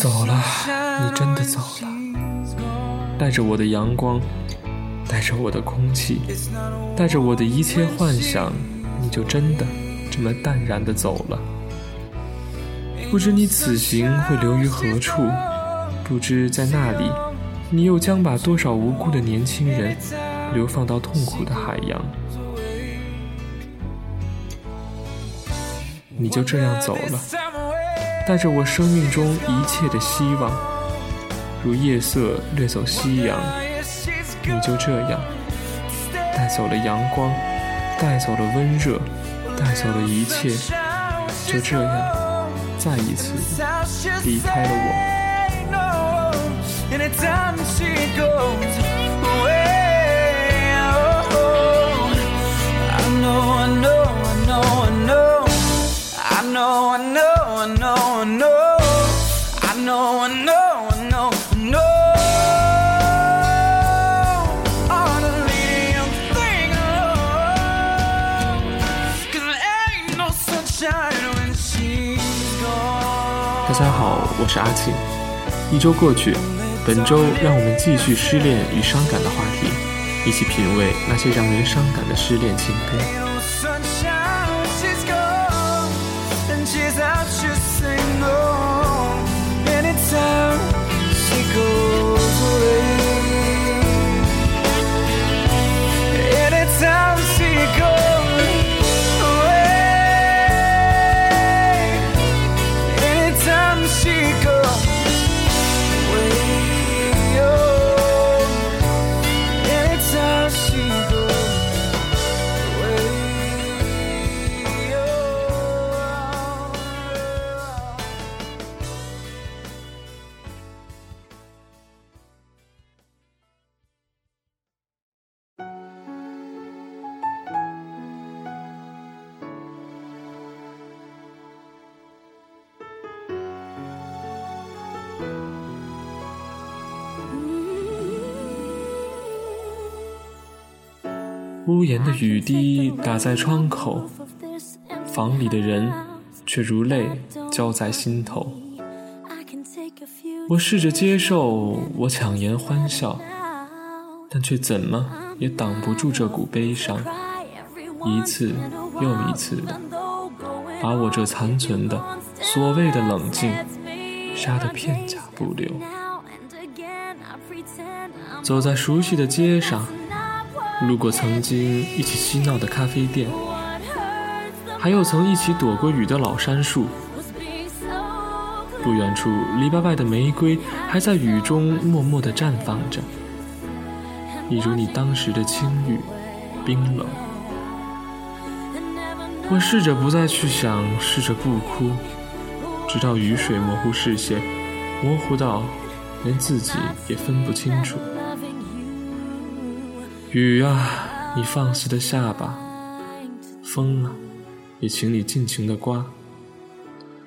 走了，你真的走了，带着我的阳光，带着我的空气，带着我的一切幻想，你就真的这么淡然的走了。不知你此行会留于何处，不知在那里，你又将把多少无辜的年轻人流放到痛苦的海洋。你就这样走了，带着我生命中一切的希望，如夜色掠走夕阳。你就这样带走了阳光，带走了温热，带走了一切，就这样再一次离开了我。know, I know, I know, I know, I know, I know, I know, I know. All the little thing alone, cause there ain't no sunshine when she's gone. 大家好，我是阿庆。一周过去，本周让我们继续失恋与伤感的话题，一起品味那些让人伤感的失恋情歌。屋檐的雨滴打在窗口，房里的人却如泪浇在心头。我试着接受，我强颜欢笑，但却怎么也挡不住这股悲伤，一次又一次的把我这残存的所谓的冷静杀得片甲不留。走在熟悉的街上。路过曾经一起嬉闹的咖啡店，还有曾一起躲过雨的老杉树。不远处篱笆外的玫瑰还在雨中默默地绽放着，一如你当时的清郁、冰冷。我试着不再去想，试着不哭，直到雨水模糊视线，模糊到连自己也分不清楚。雨啊，你放肆的下吧；风啊，也请你尽情的刮，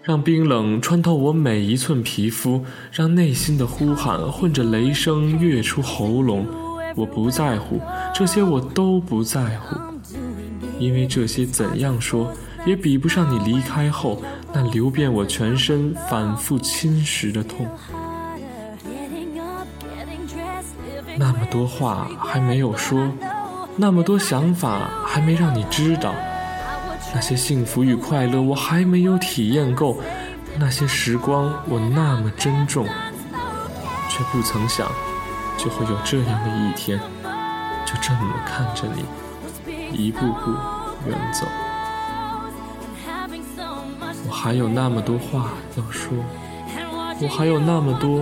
让冰冷穿透我每一寸皮肤，让内心的呼喊混着雷声跃出喉咙。我不在乎这些，我都不在乎，因为这些怎样说也比不上你离开后那流遍我全身、反复侵蚀的痛。那么多话还没有说，那么多想法还没让你知道，那些幸福与快乐我还没有体验够，那些时光我那么珍重，却不曾想就会有这样的一天，就这么看着你一步步远走。我还有那么多话要说，我还有那么多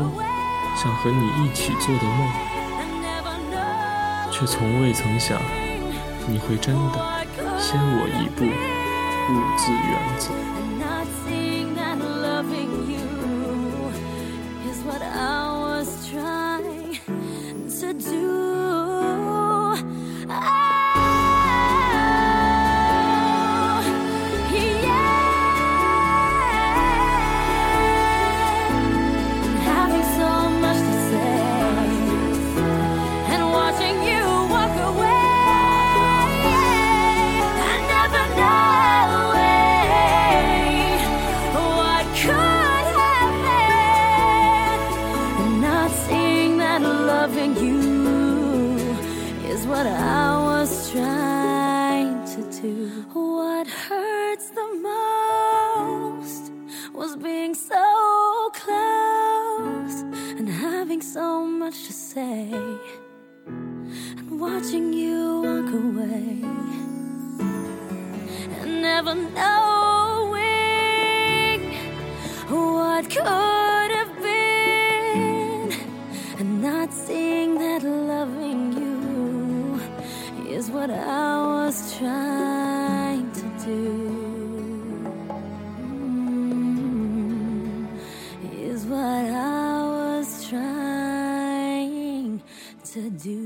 想和你一起做的梦。却从未曾想，你会真的先我一步，兀自远走。getting so close and having so much to say and watching you walk away. And never know to do.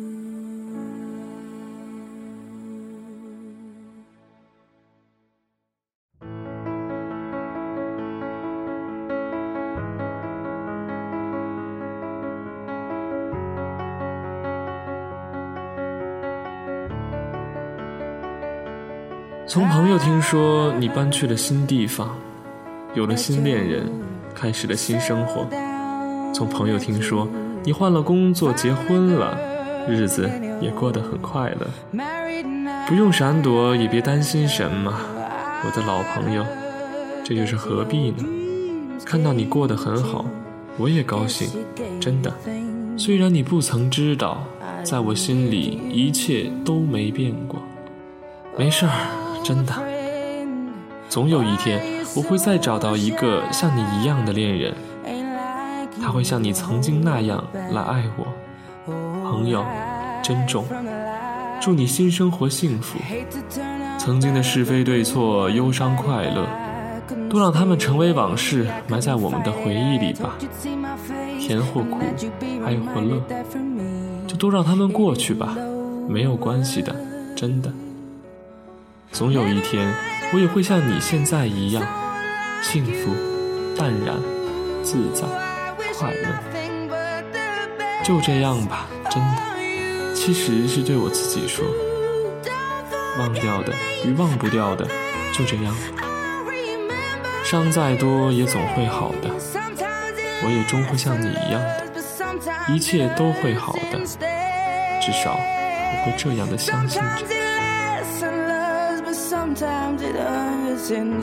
从朋友听说你搬去了新地方，有了新恋人，开始了新生活。从朋友听说你换了工作，结婚了，日子也过得很快乐。不用闪躲，也别担心什么，我的老朋友，这又是何必呢？看到你过得很好，我也高兴，真的。虽然你不曾知道，在我心里一切都没变过。没事儿，真的。总有一天，我会再找到一个像你一样的恋人，他会像你曾经那样来爱我。朋友，珍重，祝你新生活幸福。曾经的是非对错、忧伤快乐，都让他们成为往事，埋在我们的回忆里吧。甜或苦，爱或乐，就都让他们过去吧，没有关系的，真的。总有一天，我也会像你现在一样，幸福、淡然、自在、快乐。就这样吧，真的。其实是对我自己说，忘掉的与忘不掉的，就这样吧。伤再多也总会好的，我也终会像你一样的，一切都会好的。至少我会这样的相信着。Sometimes it hurts and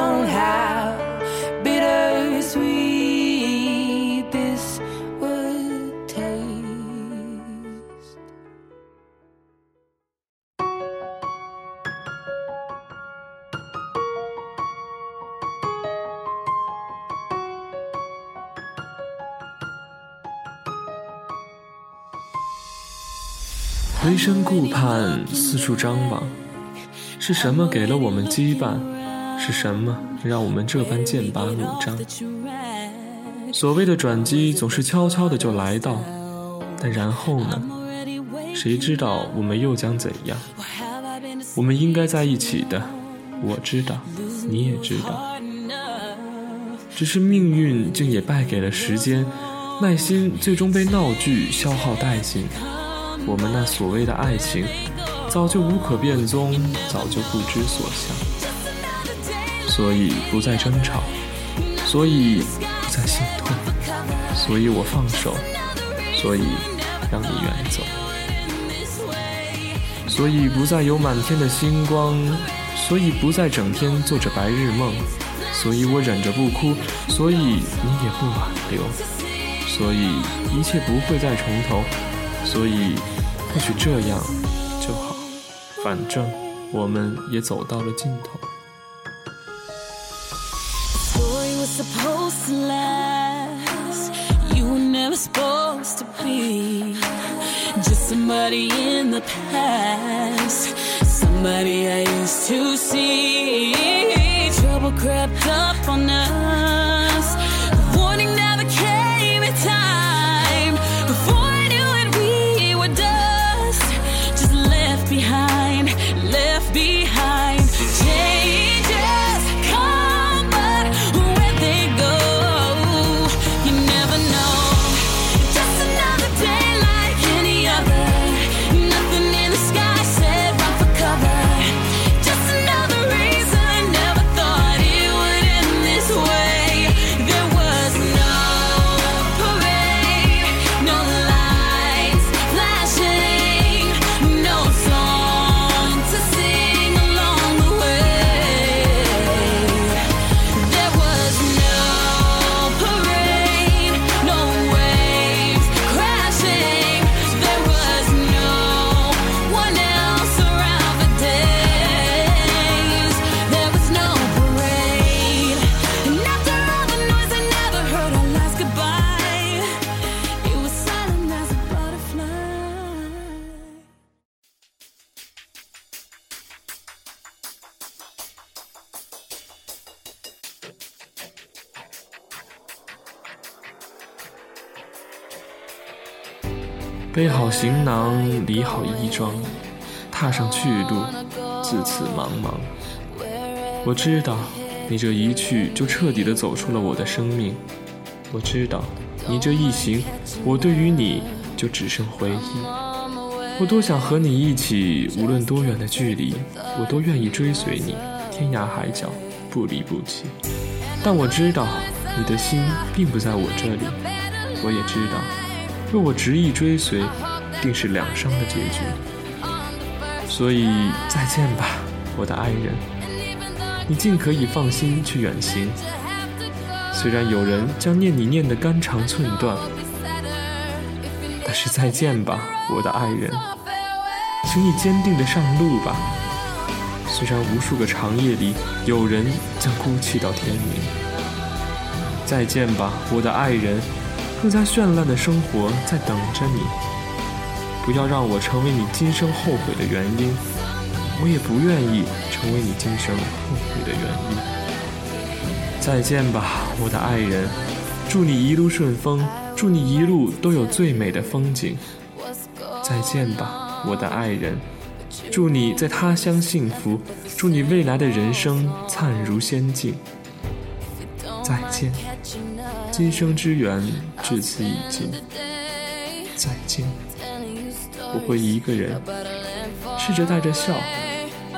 回身顾盼，四处张望，是什么给了我们羁绊？是什么让我们这般剑拔弩张？所谓的转机总是悄悄的就来到，但然后呢？谁知道我们又将怎样？我们应该在一起的，我知道，你也知道。只是命运竟也败给了时间，耐心最终被闹剧消耗殆尽。我们那所谓的爱情，早就无可辨踪，早就不知所向。所以不再争吵，所以不再心痛，所以我放手，所以让你远走。所以不再有满天的星光，所以不再整天做着白日梦，所以我忍着不哭，所以你也不挽留，所以一切不会再重头，所以或许这样就好，反正我们也走到了尽头。story was supposed to last. You were never supposed to be just somebody in the past, somebody I used to see. Trouble crept up on us. The warning never came in time. 背好行囊，理好衣装，踏上去路，自此茫茫。我知道，你这一去就彻底的走出了我的生命。我知道，你这一行，我对于你就只剩回忆。我多想和你一起，无论多远的距离，我都愿意追随你，天涯海角，不离不弃。但我知道，你的心并不在我这里。我也知道，若我执意追随，定是两伤的结局。所以再见吧，我的爱人，你尽可以放心去远行。虽然有人将念你念得肝肠寸断，但是再见吧，我的爱人，请你坚定地上路吧。虽然无数个长夜里，有人将哭泣到天明。再见吧，我的爱人，更加绚烂的生活在等着你。不要让我成为你今生后悔的原因，我也不愿意成为你今生后悔的原因。再见吧，我的爱人，祝你一路顺风，祝你一路都有最美的风景。再见吧，我的爱人，祝你在他乡幸福，祝你未来的人生灿如仙境。再见，今生之缘至此已尽。再见，我会一个人试着带着笑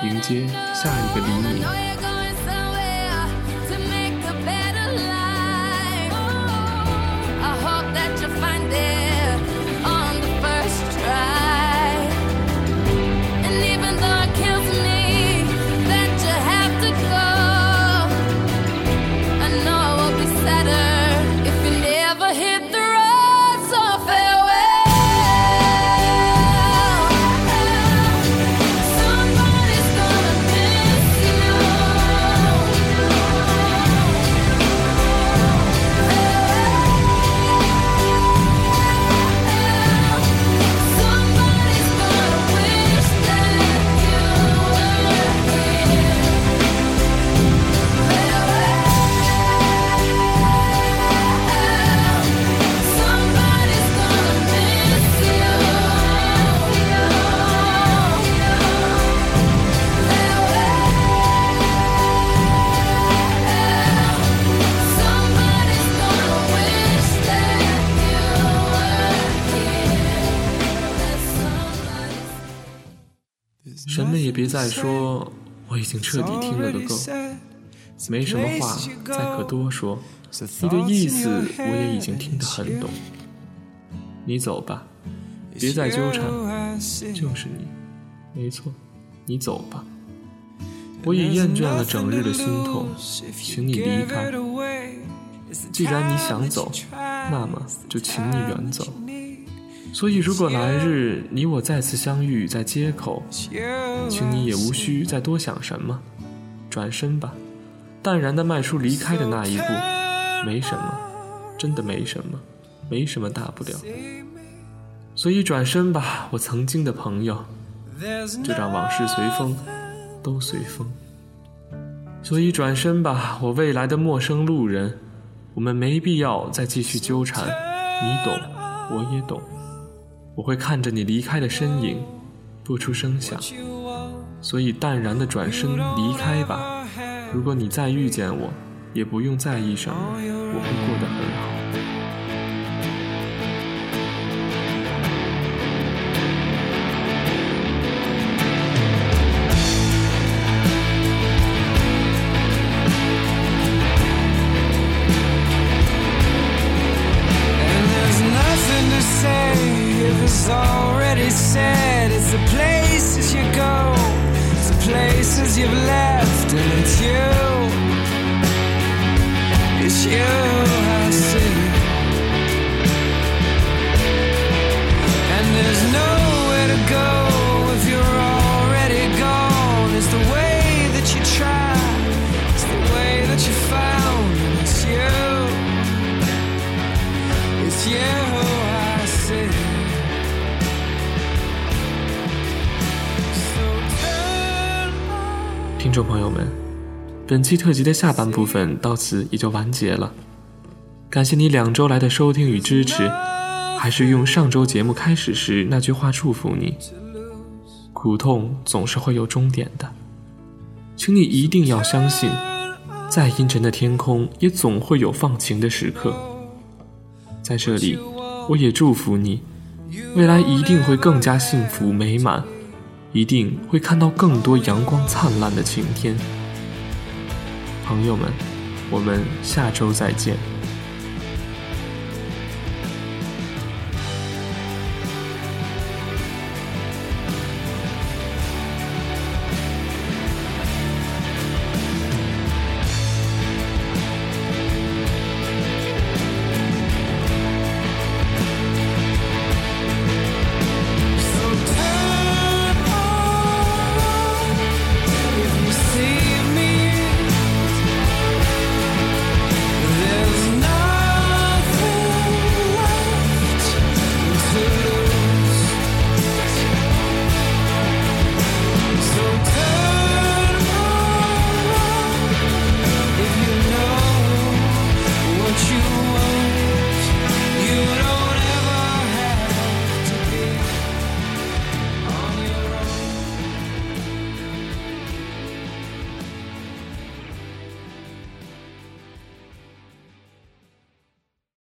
迎接下一个黎明。再说，我已经彻底听了个够，没什么话再可多说。你的意思我也已经听得很懂。你走吧，别再纠缠，就是你，没错，你走吧。我已厌倦了整日的心痛，请你离开。既然你想走，那么就请你远走。所以，如果来日你我再次相遇在街口，请你也无需再多想什么，转身吧，淡然的迈出离开的那一步，没什么，真的没什么，没什么大不了。所以转身吧，我曾经的朋友，就让往事随风。都随风，所以转身吧，我未来的陌生路人，我们没必要再继续纠缠。你懂，我也懂。我会看着你离开的身影，不出声响。所以淡然的转身离开吧。如果你再遇见我，也不用在意什么，我会过得很好。众朋友们，本期特辑的下半部分到此也就完结了。感谢你两周来的收听与支持，还是用上周节目开始时那句话祝福你：苦痛总是会有终点的，请你一定要相信，再阴沉的天空也总会有放晴的时刻。在这里，我也祝福你，未来一定会更加幸福美满。一定会看到更多阳光灿烂的晴天，朋友们，我们下周再见。